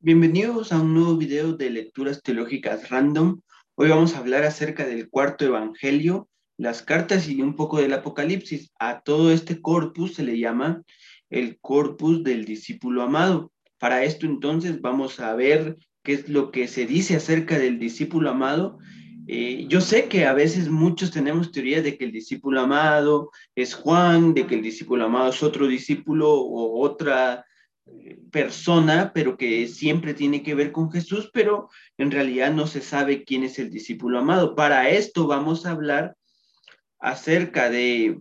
Bienvenidos a un nuevo video de lecturas teológicas random. Hoy vamos a hablar acerca del cuarto evangelio, las cartas y un poco del Apocalipsis. A todo este corpus se le llama el corpus del discípulo amado. Para esto entonces vamos a ver qué es lo que se dice acerca del discípulo amado. Eh, yo sé que a veces muchos tenemos teoría de que el discípulo amado es Juan, de que el discípulo amado es otro discípulo o otra persona, pero que siempre tiene que ver con Jesús, pero en realidad no se sabe quién es el discípulo amado. Para esto vamos a hablar acerca de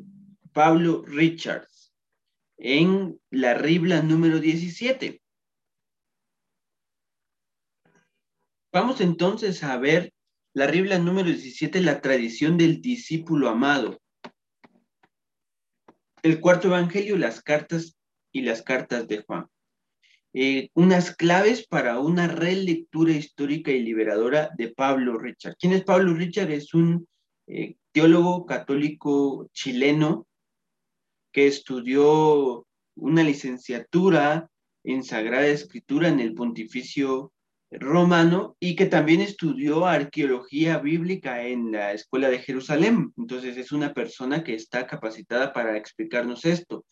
Pablo Richards en la Ribla número 17. Vamos entonces a ver la Ribla número 17, la tradición del discípulo amado. El cuarto evangelio, las cartas y las cartas de Juan. Eh, unas claves para una relectura histórica y liberadora de Pablo Richard. ¿Quién es Pablo Richard? Es un eh, teólogo católico chileno que estudió una licenciatura en Sagrada Escritura en el Pontificio Romano y que también estudió arqueología bíblica en la Escuela de Jerusalén. Entonces es una persona que está capacitada para explicarnos esto.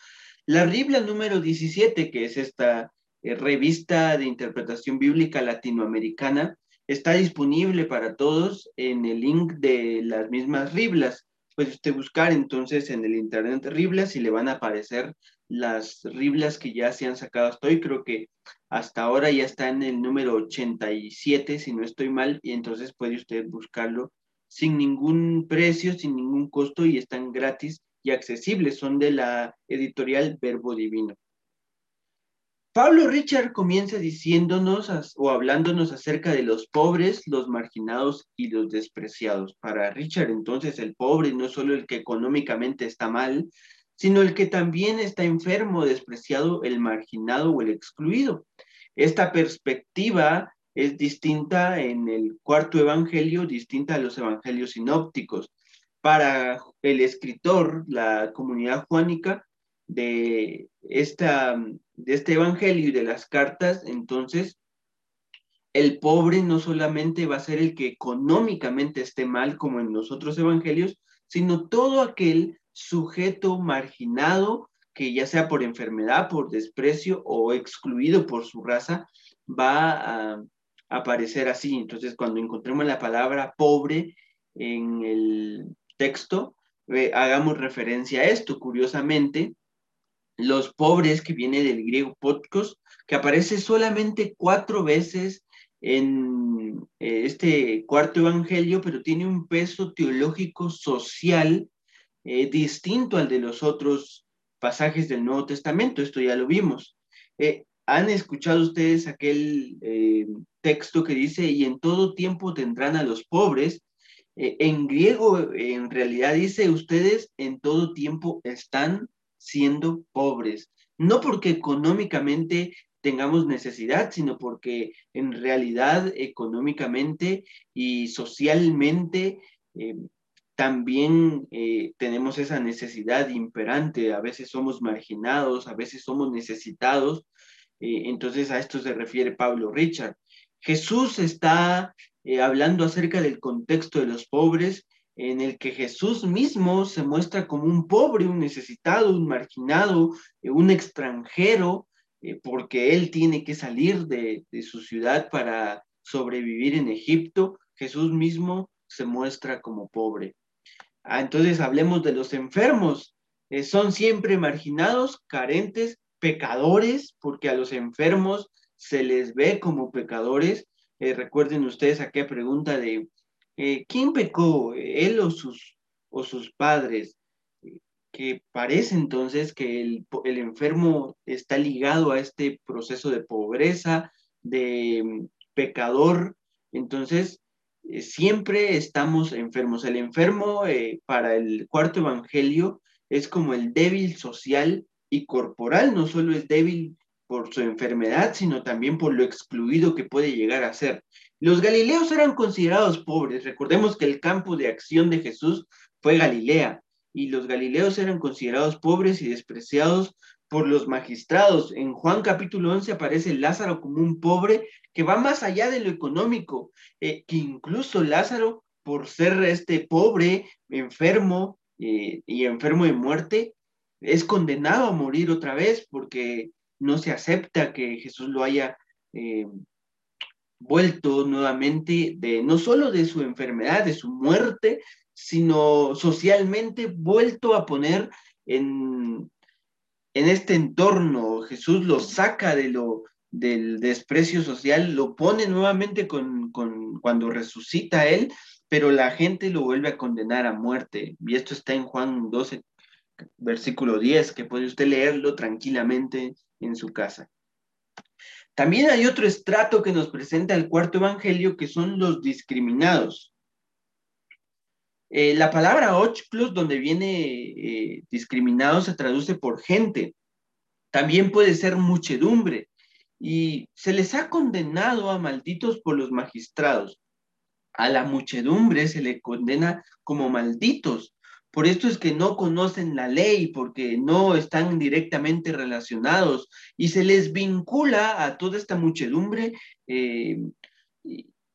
La Biblia número 17, que es esta eh, revista de interpretación bíblica latinoamericana, está disponible para todos en el link de las mismas Riblas. Puede usted buscar entonces en el internet Riblas y le van a aparecer las Riblas que ya se han sacado hasta hoy. Creo que hasta ahora ya está en el número 87, si no estoy mal, y entonces puede usted buscarlo sin ningún precio, sin ningún costo y están gratis y accesibles. Son de la editorial Verbo Divino. Pablo Richard comienza diciéndonos o hablándonos acerca de los pobres, los marginados y los despreciados. Para Richard entonces el pobre no es solo el que económicamente está mal, sino el que también está enfermo, despreciado, el marginado o el excluido. Esta perspectiva es distinta en el cuarto evangelio, distinta a los evangelios sinópticos. Para el escritor, la comunidad juánica, de, esta, de este evangelio y de las cartas, entonces el pobre no solamente va a ser el que económicamente esté mal como en los otros evangelios, sino todo aquel sujeto marginado que ya sea por enfermedad, por desprecio o excluido por su raza, va a aparecer así. Entonces, cuando encontremos la palabra pobre en el texto, eh, hagamos referencia a esto. Curiosamente, los pobres, que viene del griego podcast, que aparece solamente cuatro veces en eh, este cuarto evangelio, pero tiene un peso teológico social eh, distinto al de los otros pasajes del Nuevo Testamento. Esto ya lo vimos. Eh, ¿Han escuchado ustedes aquel texto que dice, y en todo tiempo tendrán a los pobres? en griego, en realidad dice, ustedes en todo tiempo están siendo pobres, no porque económicamente tengamos necesidad, sino porque en realidad económicamente y socialmente eh, también eh, tenemos esa necesidad imperante, a veces somos marginados, a veces somos necesitados, eh, entonces a esto se refiere Pablo Richard. Jesús está hablando acerca del contexto de los pobres en el que Jesús mismo se muestra como un pobre, un necesitado, un marginado, eh, un extranjero, eh, porque él tiene que salir de, su ciudad para sobrevivir en Egipto. Jesús mismo se muestra como pobre. Ah, entonces hablemos de los enfermos. Eh, son siempre marginados, carentes, pecadores, porque a los enfermos se les ve como pecadores. recuerden ustedes aquella pregunta de eh, ¿quién pecó? ¿Él o sus, o sus padres? Que parece entonces que el, enfermo está ligado a este proceso de pobreza, de mm, pecador. Entonces, eh, siempre estamos enfermos. El enfermo eh, para el cuarto evangelio es como el débil social y corporal, no solo es débil por su enfermedad, sino también por lo excluido que puede llegar a ser. Los galileos eran considerados pobres. Recordemos que el campo de acción de Jesús fue Galilea y los galileos eran considerados pobres y despreciados por los magistrados. En Juan capítulo 11 aparece Lázaro como un pobre que va más allá de lo económico, eh, que incluso Lázaro, por ser este pobre, enfermo eh, y enfermo de muerte, es condenado a morir otra vez porque no se acepta que Jesús lo haya eh, vuelto nuevamente de no solo de su enfermedad, de su muerte, sino socialmente vuelto a poner en, en este entorno. Jesús lo saca de lo, del desprecio social, lo pone nuevamente con, con, cuando resucita él, pero la gente lo vuelve a condenar a muerte. Y esto está en Juan 12, versículo 10, que puede usted leerlo tranquilamente en su casa. También hay otro estrato que nos presenta el cuarto evangelio, que son los discriminados. Eh, la palabra ochclos, donde viene eh, discriminado, se traduce por gente. También puede ser muchedumbre. Y se les ha condenado a malditos por los magistrados. A la muchedumbre se le condena como malditos. Por esto es que no conocen la ley, porque no están directamente relacionados y se les vincula a toda esta muchedumbre eh,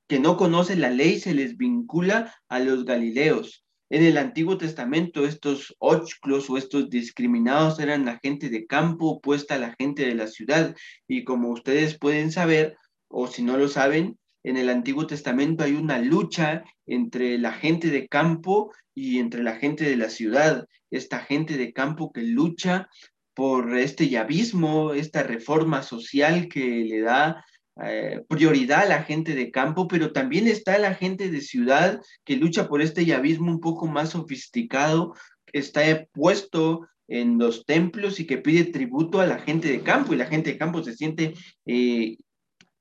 que no conoce la ley, se les vincula a los galileos. En el Antiguo Testamento, estos ochclos o estos discriminados eran la gente de campo opuesta a la gente de la ciudad. Y como ustedes pueden saber, o si no lo saben, en el Antiguo Testamento hay una lucha entre la gente de campo y entre la gente de la ciudad. Esta gente de campo que lucha por este yavismo, esta reforma social que le da eh, prioridad a la gente de campo, pero también está la gente de ciudad que lucha por este yavismo un poco más sofisticado, que está puesto en los templos y que pide tributo a la gente de campo y la gente de campo se siente eh,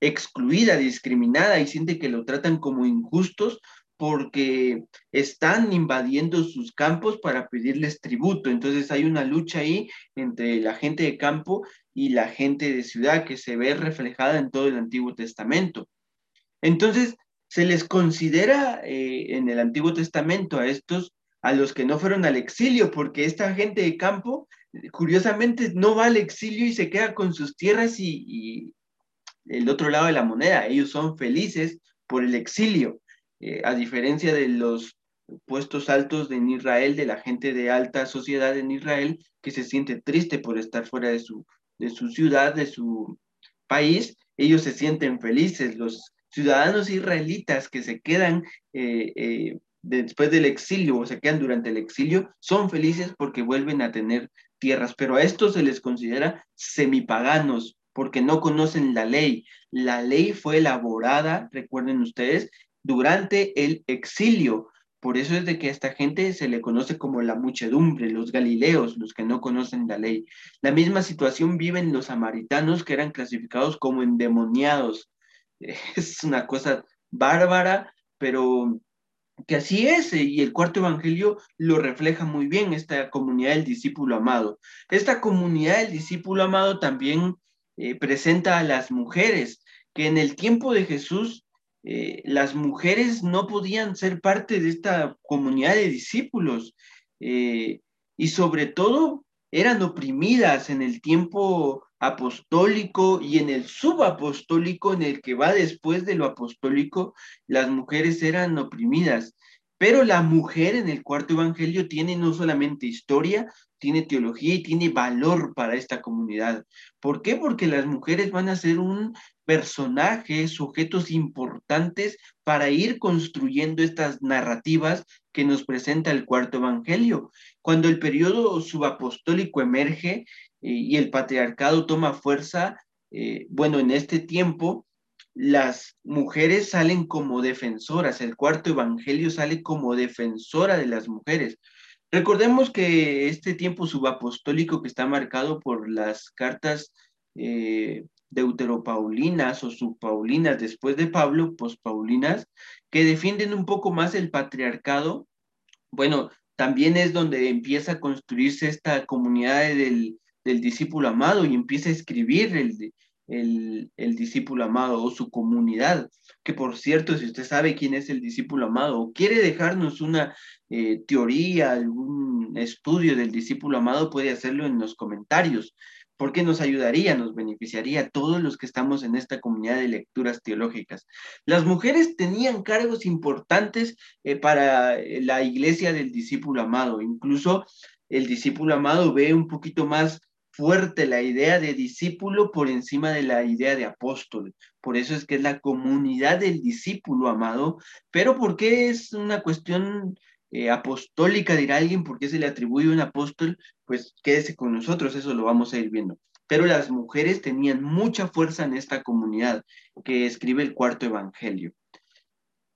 excluida, discriminada y siente que lo tratan como injustos porque están invadiendo sus campos para pedirles tributo. Entonces hay una lucha ahí entre la gente de campo y la gente de ciudad que se ve reflejada en todo el Antiguo Testamento. Entonces se les considera eh, en el Antiguo Testamento a estos, a los que no fueron al exilio, porque esta gente de campo, curiosamente, no va al exilio y se queda con sus tierras y el otro lado de la moneda. Ellos son felices por el exilio, eh, a diferencia de los puestos altos en Israel, de la gente de alta sociedad en Israel, que se siente triste por estar fuera de su, de su ciudad, de su país, ellos se sienten felices. Los ciudadanos israelitas que se quedan eh, eh, después del exilio o se quedan durante el exilio son felices porque vuelven a tener tierras, pero a estos se les considera semipaganos, porque no conocen la ley. La ley fue elaborada, recuerden ustedes, durante el exilio. Por eso es de que a esta gente se le conoce como la muchedumbre, los galileos, los que no conocen la ley. La misma situación viven los samaritanos que eran clasificados como endemoniados. Es una cosa bárbara, pero que así es, y el cuarto evangelio lo refleja muy bien, esta comunidad del discípulo amado. Esta comunidad del discípulo amado también eh, presenta a las mujeres, que en el tiempo de Jesús eh, las mujeres no podían ser parte de esta comunidad de discípulos eh, y sobre todo eran oprimidas en el tiempo apostólico y en el subapostólico en el que va después de lo apostólico, las mujeres eran oprimidas. Pero la mujer en el cuarto evangelio tiene no solamente historia, tiene teología y tiene valor para esta comunidad. ¿Por qué? Porque las mujeres van a ser un personaje, sujetos importantes para ir construyendo estas narrativas que nos presenta el cuarto evangelio. Cuando el periodo subapostólico emerge eh, y el patriarcado toma fuerza, eh, bueno, en este tiempo las mujeres salen como defensoras, el cuarto evangelio sale como defensora de las mujeres. Recordemos que este tiempo subapostólico que está marcado por las cartas eh, deuteropaulinas o subpaulinas después de Pablo, pospaulinas, que defienden un poco más el patriarcado, bueno, también es donde empieza a construirse esta comunidad del, del discípulo amado y empieza a escribir el, el, discípulo amado o su comunidad. Que por cierto, si usted sabe quién es el discípulo amado o quiere dejarnos una eh, teoría, algún estudio del discípulo amado, puede hacerlo en los comentarios. porque nos ayudaría, nos beneficiaría a todos los que estamos en esta comunidad de lecturas teológicas. Las mujeres tenían cargos importantes eh, para la iglesia del discípulo amado, incluso el discípulo amado ve un poquito más fuerte la idea de discípulo por encima de la idea de apóstol. Por eso es que es la comunidad del discípulo amado, pero ¿por qué es una cuestión eh, apostólica, dirá alguien, ¿por qué se le atribuye un apóstol? Pues quédese con nosotros, eso lo vamos a ir viendo. Pero las mujeres tenían mucha fuerza en esta comunidad que escribe el cuarto evangelio.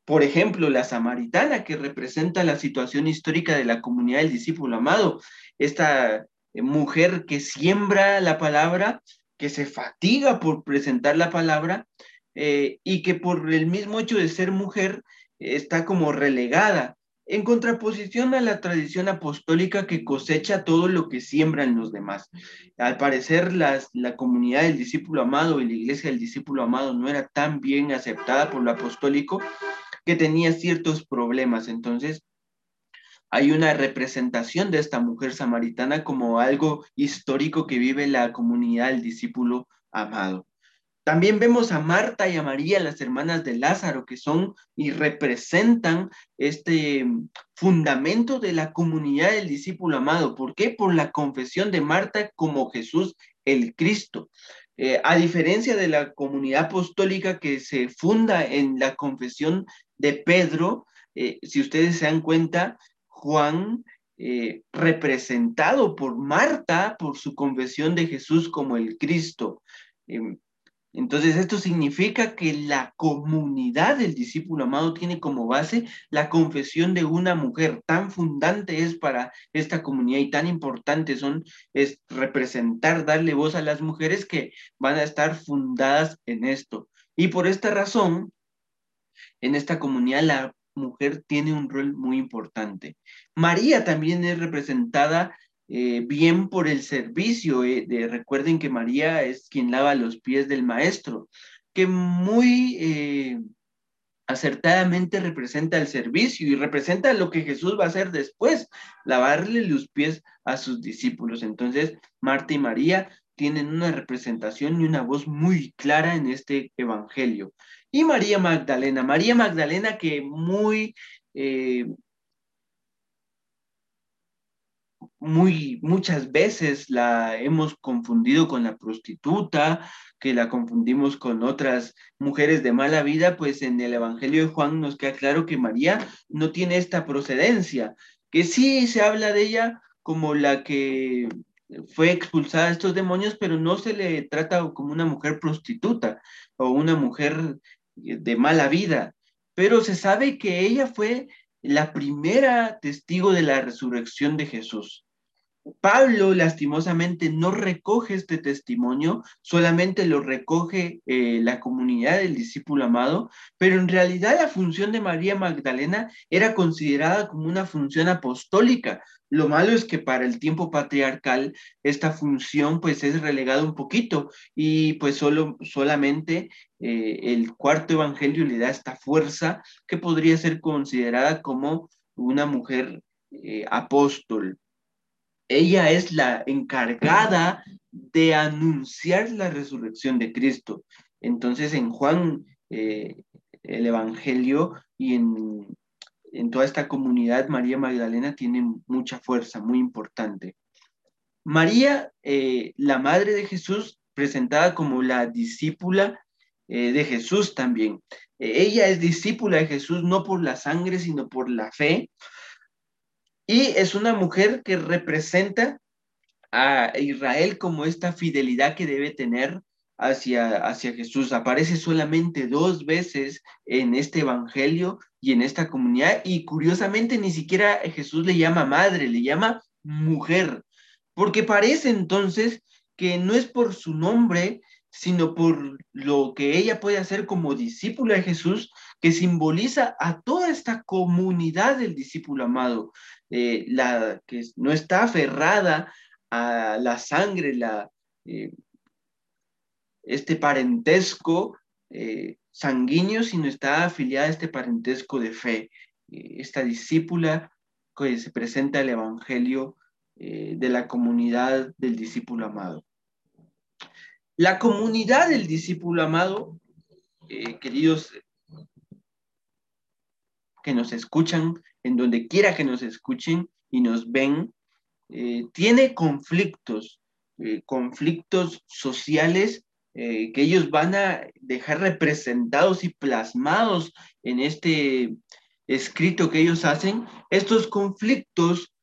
Por ejemplo, la samaritana, que representa la situación histórica de la comunidad del discípulo amado, esta mujer que siembra la palabra, que se fatiga por presentar la palabra eh, y que por el mismo hecho de ser mujer está como relegada, en contraposición a la tradición apostólica que cosecha todo lo que siembran los demás. Al parecer, las, la comunidad del discípulo amado y la iglesia del discípulo amado no era tan bien aceptada por lo apostólico que tenía ciertos problemas. Entonces, hay una representación de esta mujer samaritana como algo histórico que vive la comunidad del discípulo amado. También vemos a Marta y a María, las hermanas de Lázaro, que son y representan este fundamento de la comunidad del discípulo amado. ¿Por qué? Por la confesión de Marta como Jesús el Cristo. Eh, a diferencia de la comunidad apostólica que se funda en la confesión de Pedro, eh, si ustedes se dan cuenta, Juan, eh, representado por Marta, por su confesión de Jesús como el Cristo. Em, entonces, esto significa que la comunidad del discípulo amado tiene como base la confesión de una mujer. Tan fundante es para esta comunidad y tan importante son, es representar, darle voz a las mujeres que van a estar fundadas en esto. Y por esta razón, en esta comunidad la mujer tiene un rol muy importante. María también es representada eh, bien por el servicio. Eh, de, recuerden que María es quien lava los pies del maestro, que muy eh, acertadamente representa el servicio y representa lo que Jesús va a hacer después, lavarle los pies a sus discípulos. Entonces, Marta y María tienen una representación y una voz muy clara en este evangelio. Y María Magdalena, María Magdalena que muy, eh, muy, muchas veces la hemos confundido con la prostituta, que la confundimos con otras mujeres de mala vida, pues en el Evangelio de Juan nos queda claro que María no tiene esta procedencia, que sí se habla de ella como la que fue expulsada de estos demonios, pero no se le trata como una mujer prostituta o una mujer de mala vida, pero se sabe que ella fue la primera testigo de la resurrección de Jesús. Pablo lastimosamente no recoge este testimonio, solamente lo recoge eh, la comunidad del discípulo amado, pero en realidad la función de María Magdalena era considerada como una función apostólica. Lo malo es que para el tiempo patriarcal esta función pues es relegada un poquito y pues solo, solamente eh, el cuarto evangelio le da esta fuerza que podría ser considerada como una mujer eh, apóstol. Ella es la encargada de anunciar la resurrección de Cristo. Entonces en Juan, eh, el Evangelio y en, en toda esta comunidad, María Magdalena tiene mucha fuerza, muy importante. María, eh, la madre de Jesús, presentada como la discípula eh, de Jesús también. ella es discípula de Jesús no por la sangre, sino por la fe. Y es una mujer que representa a Israel como esta fidelidad que debe tener hacia, hacia Jesús. Aparece solamente dos veces en este evangelio y en esta comunidad y curiosamente ni siquiera Jesús le llama madre, le llama mujer, porque parece entonces que no es por su nombre, sino por lo que ella puede hacer como discípula de Jesús, que simboliza a toda esta comunidad del discípulo amado, eh, la que no está aferrada a la sangre, la, eh, este parentesco eh, sanguíneo, sino está afiliada a este parentesco de fe. esta discípula que se presenta el Evangelio de la comunidad del discípulo amado. La comunidad del discípulo amado, queridos que nos escuchan, en donde quiera que nos escuchen y nos ven, eh, tiene conflictos, eh, conflictos sociales que ellos van a dejar representados y plasmados en este escrito que ellos hacen. Estos conflictos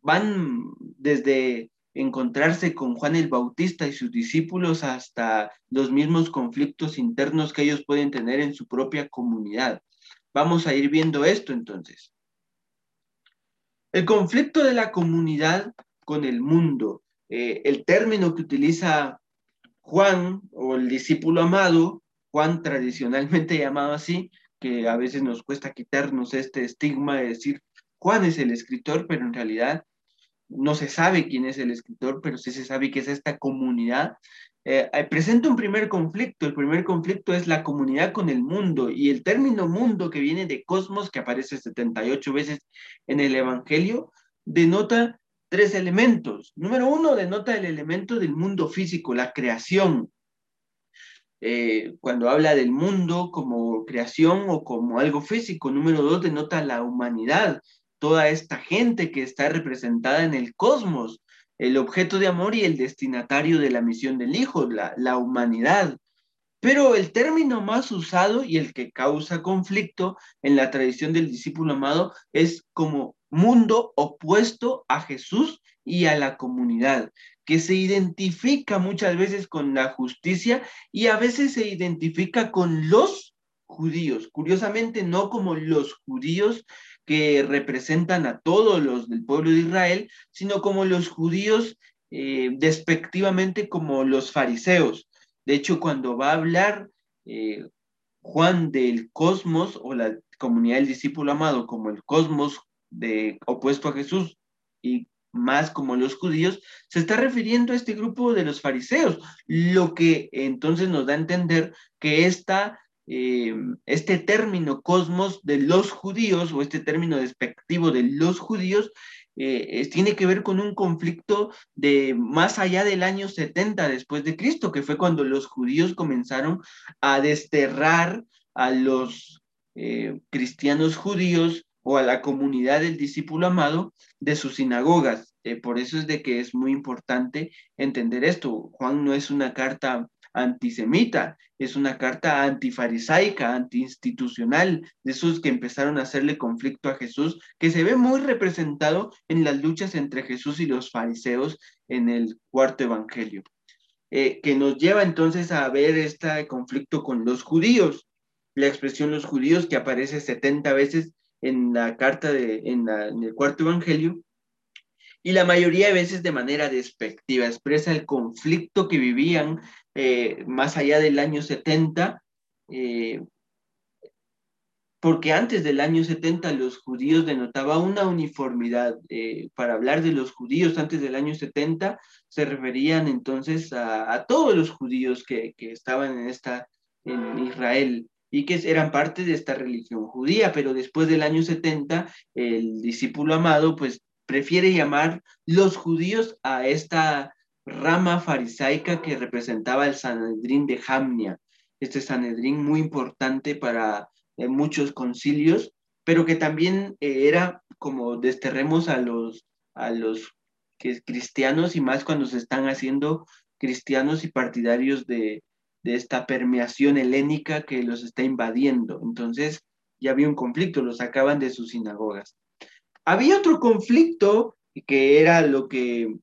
van desde encontrarse con Juan el Bautista y sus discípulos hasta los mismos conflictos internos que ellos pueden tener en su propia comunidad. Vamos a ir viendo esto entonces. El conflicto de la comunidad con el mundo. Eh, el término que utiliza Juan o el discípulo amado, Juan tradicionalmente llamado así, que a veces nos cuesta quitarnos este estigma de decir Juan es el escritor, pero en realidad no se sabe quién es el escritor, pero sí se sabe que es esta comunidad. Eh, eh, presenta un primer conflicto. El primer conflicto es la comunidad con el mundo y el término mundo que viene de cosmos, que aparece 78 veces en el Evangelio, denota tres elementos. Número uno, denota el elemento del mundo físico, la creación. Eh, cuando habla del mundo como creación o como algo físico. Número dos, denota la humanidad, toda esta gente que está representada en el cosmos, el objeto de amor y el destinatario de la misión del Hijo, la, humanidad. Pero el término más usado y el que causa conflicto en la tradición del discípulo amado es como mundo opuesto a Jesús y a la comunidad, que se identifica muchas veces con la justicia y a veces se identifica con los judíos. Curiosamente, no como los judíos que representan a todos los del pueblo de Israel, sino como los judíos eh, despectivamente como los fariseos. De hecho, cuando va a hablar eh, Juan del cosmos o la comunidad del discípulo amado como el cosmos de, opuesto a Jesús y más como los judíos, se está refiriendo a este grupo de los fariseos, lo que entonces nos da a entender que esta eh, este término cosmos de los judíos o este término despectivo de los judíos eh, tiene que ver con un conflicto de más allá del año 70 después de Cristo, que fue cuando los judíos comenzaron a desterrar a los eh, cristianos judíos o a la comunidad del discípulo amado de sus sinagogas. por eso es de que es muy importante entender esto. Juan no es una carta antisemita, es una carta antifarisaica, antiinstitucional, de esos que empezaron a hacerle conflicto a Jesús, que se ve muy representado en las luchas entre Jesús y los fariseos en el cuarto evangelio, eh, que nos lleva entonces a ver este conflicto con los judíos, la expresión los judíos que aparece 70 veces en la carta de, en el cuarto evangelio, y la mayoría de veces de manera despectiva, expresa el conflicto que vivían eh, más allá del año 70, eh, porque antes del año 70 los judíos denotaba una uniformidad. Eh, para hablar de los judíos antes del año 70 se referían entonces a, todos los judíos que, que, estaban en, esta, en Israel y que eran parte de esta religión judía, pero después del año 70 el discípulo amado pues prefiere llamar los judíos a esta rama farisaica que representaba el Sanedrín de Jamnia, este Sanedrín muy importante para eh, muchos concilios, pero que también eh, era como desterremos a los, a los cristianos y más cuando se están haciendo cristianos y partidarios de, de esta permeación helénica que los está invadiendo. Entonces ya había un conflicto, los sacaban de sus sinagogas. Había otro conflicto que era lo que,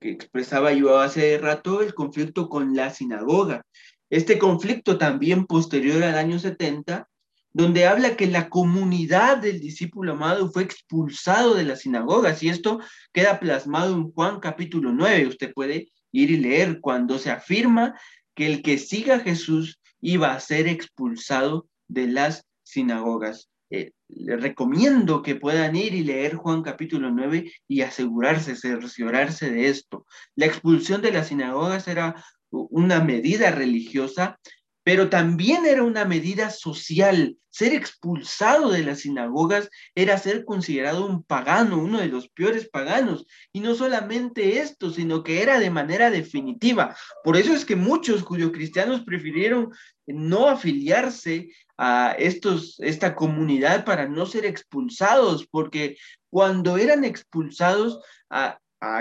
expresaba yo hace rato, el conflicto con la sinagoga. Este conflicto también posterior al año 70, donde habla que la comunidad del discípulo amado fue expulsado de las sinagogas y esto queda plasmado en Juan capítulo 9. Usted puede ir y leer cuando se afirma que el que siga a Jesús iba a ser expulsado de las sinagogas. Eh, les recomiendo que puedan ir y leer Juan capítulo 9 y asegurarse, cerciorarse de esto. La expulsión de las sinagogas era una medida religiosa pero también era una medida social. Ser expulsado de las sinagogas era ser considerado un pagano, uno de los peores paganos. Y no solamente esto, sino que era de manera definitiva. Por eso es que muchos judio-cristianos prefirieron no afiliarse a estos, esta comunidad para no ser expulsados, porque cuando eran expulsados, a,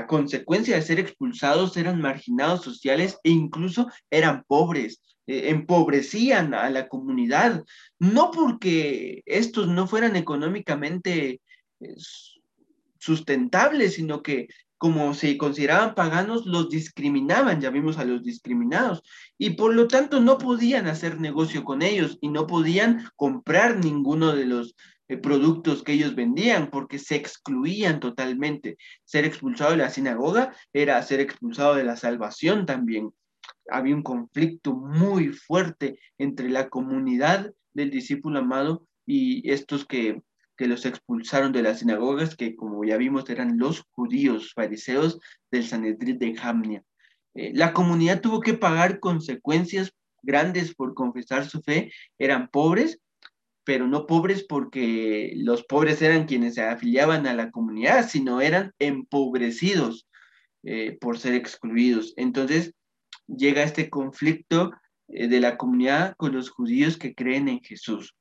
consecuencia de ser expulsados, eran marginados sociales e incluso eran pobres. Eh, empobrecían a la comunidad, no porque estos no fueran económicamente eh, sustentables, sino que como se consideraban paganos, los discriminaban, ya vimos a los discriminados, y por lo tanto no podían hacer negocio con ellos y no podían comprar ninguno de los eh, productos que ellos vendían porque se excluían totalmente. Ser expulsado de la sinagoga era ser expulsado de la salvación también había un conflicto muy fuerte entre la comunidad del discípulo amado y estos que, los expulsaron de las sinagogas, que como ya vimos eran los judíos fariseos del Sanedrín de Jamnia. Eh, la comunidad tuvo que pagar consecuencias grandes por confesar su fe, eran pobres, pero no pobres porque los pobres eran quienes se afiliaban a la comunidad, sino eran empobrecidos eh, por ser excluidos. Entonces, llega este conflicto eh, de la comunidad con los judíos que creen en Jesús.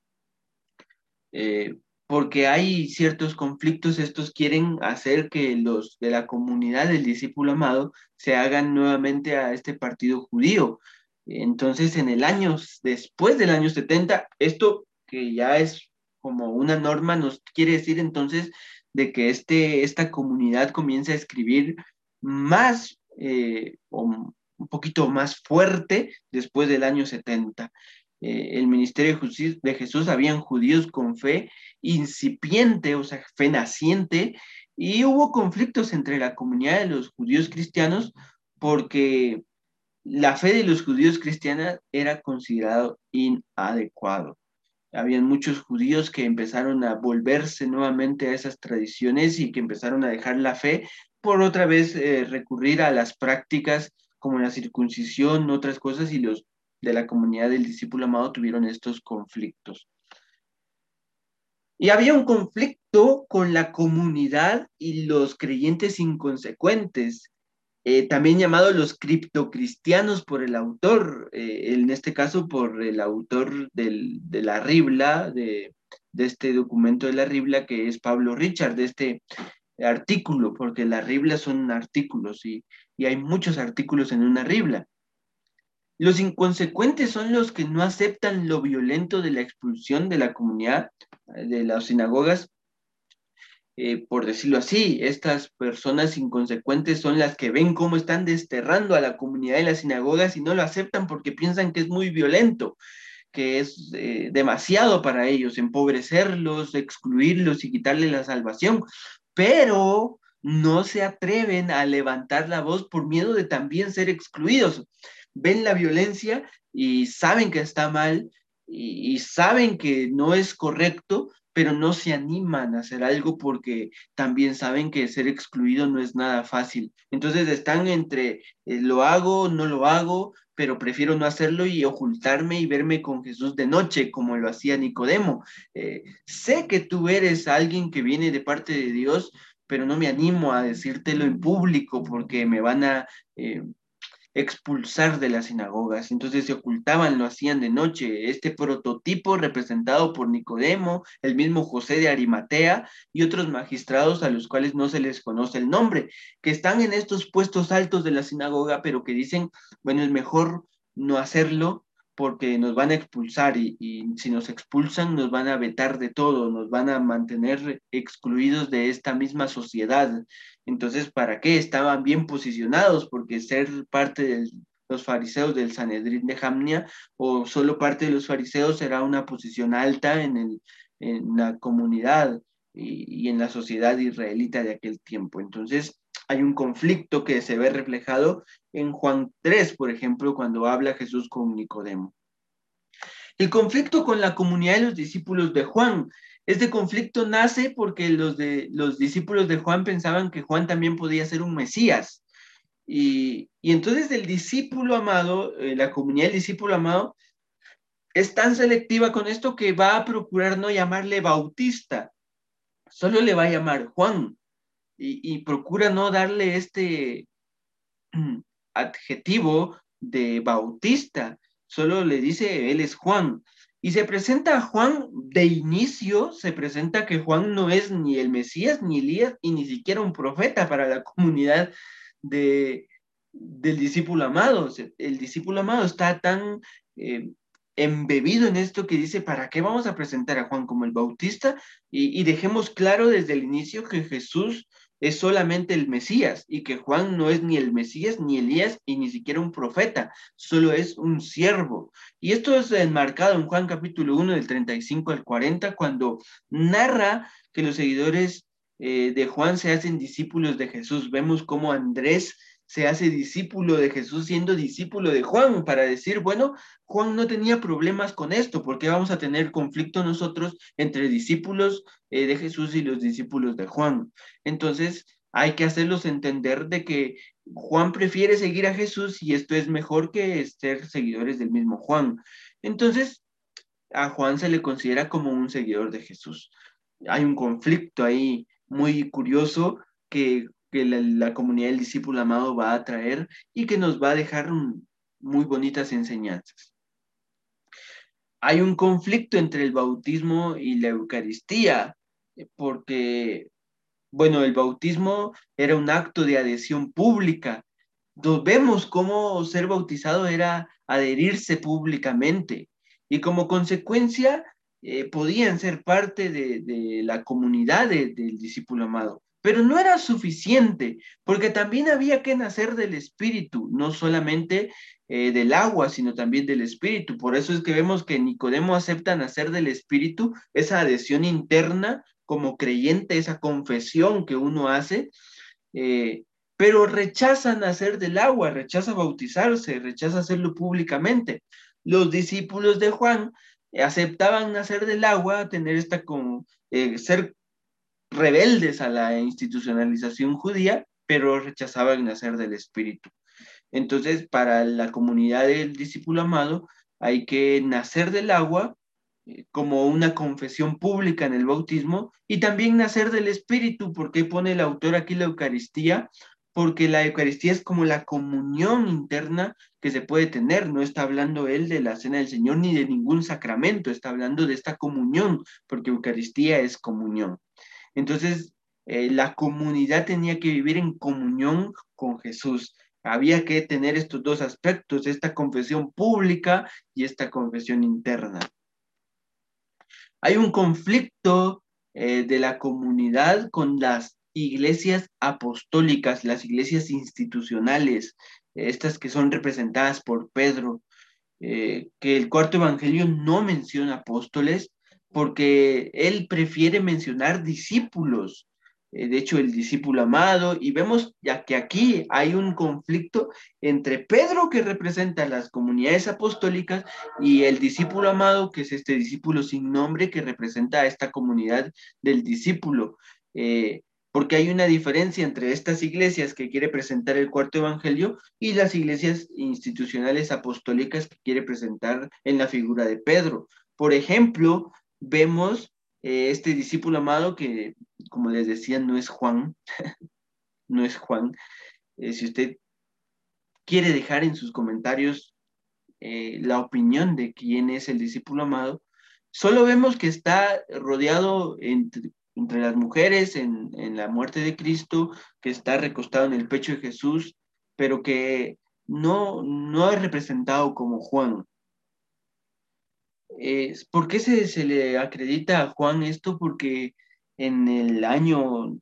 Porque hay ciertos conflictos, estos quieren hacer que los de la comunidad del discípulo amado se hagan nuevamente a este partido judío. Entonces, en el año, después del año 70, esto que ya es como una norma, nos quiere decir entonces de que este, esta comunidad comienza a escribir más eh, un poquito más fuerte después del año 70. Eh, el ministerio de Jesús habían judíos con fe incipiente, o sea, fe naciente, y hubo conflictos entre la comunidad de los judíos cristianos porque la fe de los judíos cristianos era considerado inadecuado. Habían muchos judíos que empezaron a volverse nuevamente a esas tradiciones y que empezaron a dejar la fe por otra vez eh, recurrir a las prácticas como la circuncisión, otras cosas, y los de la comunidad del discípulo amado tuvieron estos conflictos. Y había un conflicto con la comunidad y los creyentes inconsecuentes, eh, también llamados los criptocristianos por el autor, eh, en este caso por el autor de la Ribla, de, de, este documento de la Ribla, que es Pablo Richard, de este artículo, porque las Riblas son artículos y y hay muchos artículos en una ribla. Los inconsecuentes son los que no aceptan lo violento de la expulsión de la comunidad, de las sinagogas, eh, por decirlo así. Estas personas inconsecuentes son las que ven cómo están desterrando a la comunidad de las sinagogas y no lo aceptan porque piensan que es muy violento, que es eh, demasiado para ellos, empobrecerlos, excluirlos y quitarles la salvación. Pero no se atreven a levantar la voz por miedo de también ser excluidos. Ven la violencia y saben que está mal y, saben que no es correcto, pero no se animan a hacer algo porque también saben que ser excluido no es nada fácil. Entonces están entre eh, lo hago, no lo hago, pero prefiero no hacerlo y ocultarme y verme con Jesús de noche, como lo hacía Nicodemo. Eh, sé que tú eres alguien que viene de parte de Dios, pero no me animo a decírtelo en público porque me van a eh, expulsar de las sinagogas. Entonces se ocultaban, lo hacían de noche. Este prototipo representado por Nicodemo, el mismo José de Arimatea y otros magistrados a los cuales no se les conoce el nombre, que están en estos puestos altos de la sinagoga, pero que dicen, bueno, es mejor no hacerlo porque nos van a expulsar y, si nos expulsan nos van a vetar de todo, nos van a mantener excluidos de esta misma sociedad. Entonces, ¿para qué? Estaban bien posicionados porque ser parte de los fariseos del Sanedrín de Jamnia o solo parte de los fariseos era una posición alta en, la comunidad y en la sociedad israelita de aquel tiempo. Entonces, hay un conflicto que se ve reflejado en Juan 3, por ejemplo, cuando habla Jesús con Nicodemo. El conflicto con la comunidad de los discípulos de Juan. Este conflicto nace porque los, de, los discípulos de Juan pensaban que Juan también podía ser un Mesías. Y, entonces el discípulo amado, eh, la comunidad del discípulo amado, es tan selectiva con esto que va a procurar no llamarle Bautista, solo le va a llamar Juan y, procura no darle este adjetivo de Bautista, solo le dice él es Juan. Y se presenta a Juan de inicio, se presenta que Juan no es ni el Mesías, ni Elías, y ni siquiera un profeta para la comunidad de, del discípulo amado. El discípulo amado está tan eh, embebido en esto que dice, ¿para qué vamos a presentar a Juan como el Bautista? Y, dejemos claro desde el inicio que Jesús es solamente el Mesías y que Juan no es ni el Mesías, ni Elías y ni siquiera un profeta, solo es un siervo. Y esto es enmarcado en Juan capítulo 1 del 35 al 40, cuando narra que los seguidores eh, de Juan se hacen discípulos de Jesús. Vemos cómo Andrés se hace discípulo de Jesús siendo discípulo de Juan para decir, bueno, Juan no tenía problemas con esto, porque vamos a tener conflicto nosotros entre discípulos eh, de Jesús y los discípulos de Juan. Entonces, hay que hacerlos entender de que Juan prefiere seguir a Jesús y esto es mejor que ser seguidores del mismo Juan. Entonces, a Juan se le considera como un seguidor de Jesús. Hay un conflicto ahí muy curioso que que la, comunidad del discípulo amado va a traer y que nos va a dejar muy bonitas enseñanzas. Hay un conflicto entre el bautismo y la Eucaristía, porque, bueno, el bautismo era un acto de adhesión pública. Nos vemos cómo ser bautizado era adherirse públicamente y como consecuencia eh, podían ser parte de, la comunidad del discípulo amado. Pero no era suficiente, porque también había que nacer del Espíritu, no solamente eh, del agua, sino también del Espíritu. Por eso es que vemos que Nicodemo acepta nacer del Espíritu, esa adhesión interna como creyente, esa confesión que uno hace, eh, pero rechaza nacer del agua, rechaza bautizarse, rechaza hacerlo públicamente. Los discípulos de Juan aceptaban nacer del agua, tener esta con, eh, ser rebeldes a la institucionalización judía, pero rechazaban nacer del Espíritu. Entonces, para la comunidad del discípulo amado, hay que nacer del agua eh, como una confesión pública en el bautismo y también nacer del Espíritu, porque pone el autor aquí la Eucaristía, porque la Eucaristía es como la comunión interna que se puede tener, no está hablando él de la cena del Señor ni de ningún sacramento, está hablando de esta comunión, porque Eucaristía es comunión. Entonces, eh, la comunidad tenía que vivir en comunión con Jesús. Había que tener estos dos aspectos, esta confesión pública y esta confesión interna. Hay un conflicto eh, de la comunidad con las iglesias apostólicas, las iglesias institucionales, estas que son representadas por Pedro, eh, que el cuarto evangelio no menciona apóstoles, porque él prefiere mencionar discípulos, eh, de hecho el discípulo amado, y vemos ya que aquí hay un conflicto entre Pedro que representa las comunidades apostólicas y el discípulo amado, que es este discípulo sin nombre que representa a esta comunidad del discípulo. Eh, porque hay una diferencia entre estas iglesias que quiere presentar el cuarto evangelio y las iglesias institucionales apostólicas que quiere presentar en la figura de Pedro. Por ejemplo, vemos eh, este discípulo amado que, como les decía, no es Juan, no es Juan. Eh, si usted quiere dejar en sus comentarios eh, la opinión de quién es el discípulo amado, solo vemos que está rodeado entre, las mujeres en, en, la muerte de Cristo, que está recostado en el pecho de Jesús, pero que no, no es representado como Juan. ¿Por qué se, le acredita a Juan esto? Porque en el año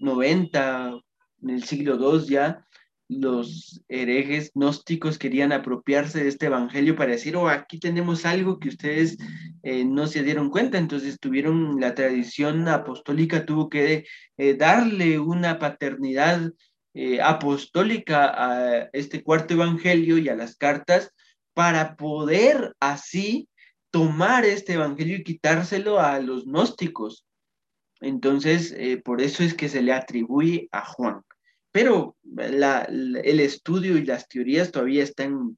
90, en el siglo II ya, los herejes gnósticos querían apropiarse de este evangelio para decir, oh, aquí tenemos algo que ustedes eh, no se dieron cuenta. Entonces tuvieron, la tradición apostólica tuvo que eh, darle una paternidad eh, apostólica a este cuarto evangelio y a las cartas para poder así tomar este evangelio y quitárselo a los gnósticos. Entonces, eh, por eso es que se le atribuye a Juan. Pero el estudio y las teorías todavía están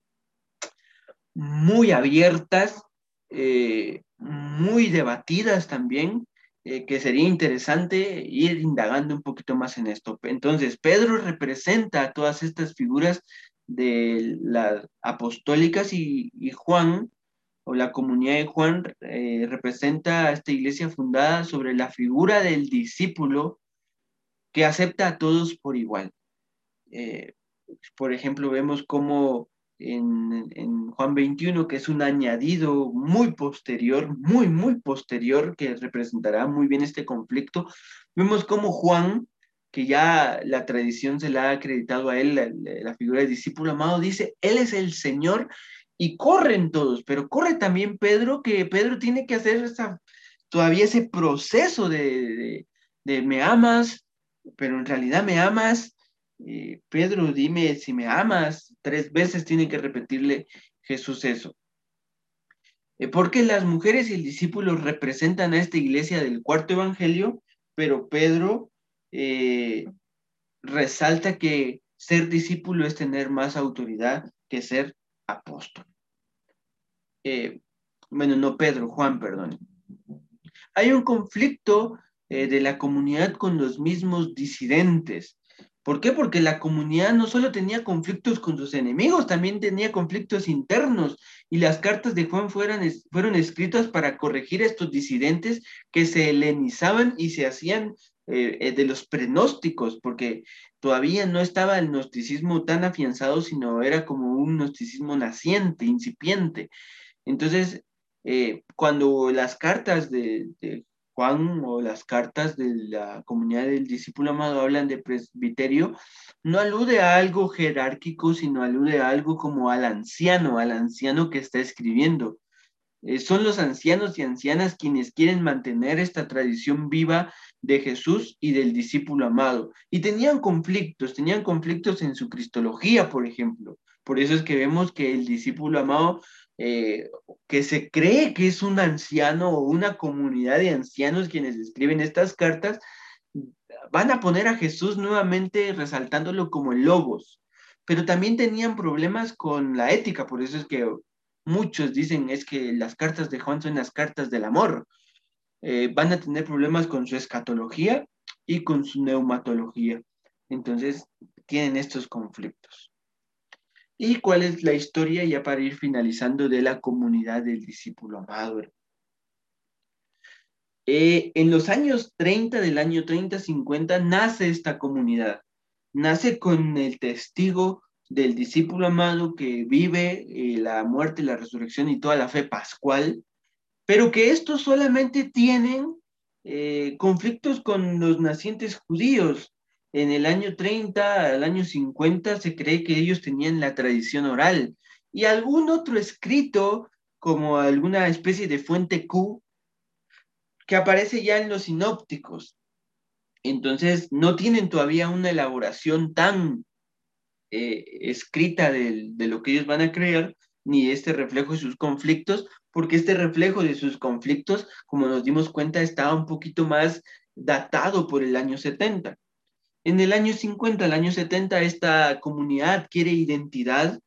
muy abiertas, eh, muy debatidas también, eh, que sería interesante ir indagando un poquito más en esto. Entonces, Pedro representa a todas estas figuras de las apostólicas y, Juan, o la comunidad de Juan, eh, representa a esta iglesia fundada sobre la figura del discípulo que acepta a todos por igual. Eh, por ejemplo, vemos cómo en, Juan 21, que es un añadido muy posterior, muy, muy posterior, que representará muy bien este conflicto. Vemos cómo Juan, que ya la tradición se la ha acreditado a él, la, figura del discípulo amado, dice, Él es el Señor y corren todos, pero corre también Pedro, que Pedro tiene que hacer esa, todavía ese proceso de, me amas, pero en realidad me amas, eh, Pedro, dime si me amas. Tres veces tiene que repetirle Jesús eso. Eh, porque las mujeres y el discípulo representan a esta iglesia del cuarto evangelio, pero Pedro eh, resalta que ser discípulo es tener más autoridad que ser apóstol. bueno, no Pedro, Juan, perdón. Hay un conflicto de la comunidad con los mismos disidentes. ¿Por qué? Porque la comunidad no solo tenía conflictos con sus enemigos, también tenía conflictos internos y las cartas de Juan fueron, fueron escritas para corregir estos disidentes que se helenizaban y se hacían eh, eh, de los prenósticos, porque todavía no estaba el gnosticismo tan afianzado, sino era como un gnosticismo naciente, incipiente. Entonces, eh, cuando las cartas de, Juan o las cartas de la comunidad del discípulo amado hablan de presbiterio, no alude a algo jerárquico, sino alude a algo como al anciano, al anciano que está escribiendo. Son los ancianos y ancianas quienes quieren mantener esta tradición viva de Jesús y del discípulo amado. Y tenían conflictos, tenían conflictos en su cristología, por ejemplo. Por eso es que vemos que el discípulo amado eh, que se cree que es un anciano o una comunidad de ancianos quienes escriben estas cartas, van a poner a Jesús nuevamente resaltándolo como el logos, pero también tenían problemas con la ética, por eso es que muchos dicen es que las cartas de Juan son las cartas del amor. Eh, van a tener problemas con su escatología y con su neumatología. Entonces, tienen estos conflictos y cuál es la historia ya para ir finalizando de la comunidad del discípulo amado. Eh, en los años 30, del año 30-50, nace esta comunidad. Nace con el testigo del discípulo amado que vive eh, la muerte, la resurrección y toda la fe pascual, pero que estos solamente tienen eh, conflictos con los nacientes judíos en el año 30 al año 50 se cree que ellos tenían la tradición oral y algún otro escrito como alguna especie de fuente Q que aparece ya en los sinópticos. Entonces no tienen todavía una elaboración tan eh, escrita de, de lo que ellos van a creer, ni este reflejo de sus conflictos, porque este reflejo de sus conflictos, como nos dimos cuenta, estaba un poquito más datado por el año 70. En el año 50, el año 70, esta comunidad adquiere identidad.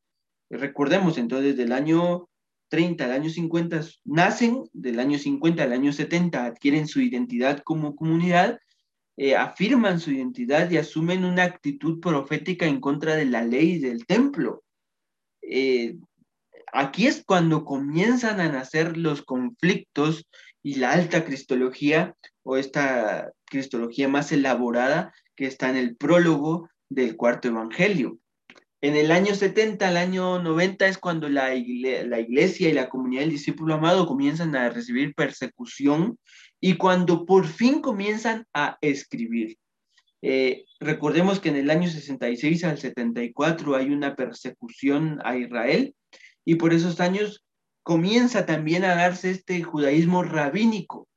Recordemos, entonces, del año 30 al año 50 nacen, del año 50 al año 70 adquieren su identidad como comunidad, eh, afirman su identidad y asumen una actitud profética en contra de la ley del templo. Eh, aquí es cuando comienzan a nacer los conflictos y la alta cristología o esta cristología más elaborada que está en el prólogo del cuarto evangelio. En el año 70 al año 90 es cuando la, iglesia y la comunidad del discípulo amado comienzan a recibir persecución y cuando por fin comienzan a escribir. Eh, recordemos que en el año 66 al 74 hay una persecución a Israel y por esos años comienza también a darse este judaísmo rabínico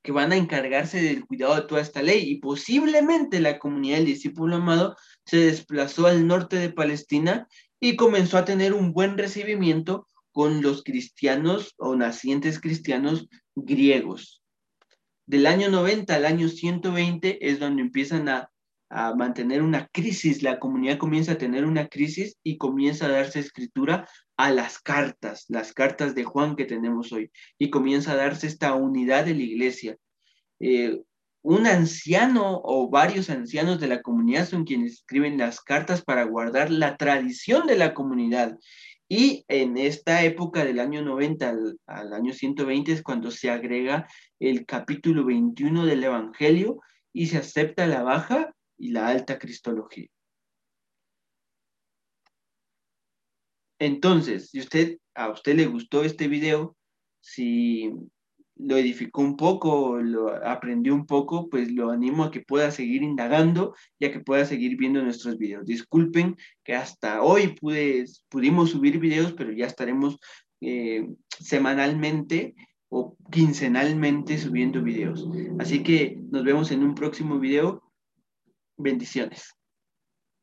que van a encargarse del cuidado de toda esta ley y posiblemente la comunidad del discípulo amado se desplazó al norte de Palestina y comenzó a tener un buen recibimiento con los cristianos o nacientes cristianos griegos. Del año 90 al año 120 es donde empiezan a a mantener una crisis, la comunidad comienza a tener una crisis y comienza a darse escritura a las cartas, las cartas de Juan que tenemos hoy, y comienza a darse esta unidad de la iglesia. Eh, un anciano o varios ancianos de la comunidad son quienes escriben las cartas para guardar la tradición de la comunidad. Y en esta época del año 90 al, al año 120 es cuando se agrega el capítulo 21 del Evangelio y se acepta la baja y la alta cristología. Entonces, si a usted le gustó este video, si lo edificó un poco, lo aprendió un poco, pues lo animo a que pueda seguir indagando y a que pueda seguir viendo nuestros videos. Disculpen que hasta hoy pude, pudimos subir videos, pero ya estaremos eh, semanalmente o quincenalmente subiendo videos. Así que nos vemos en un próximo video. Bendiciones.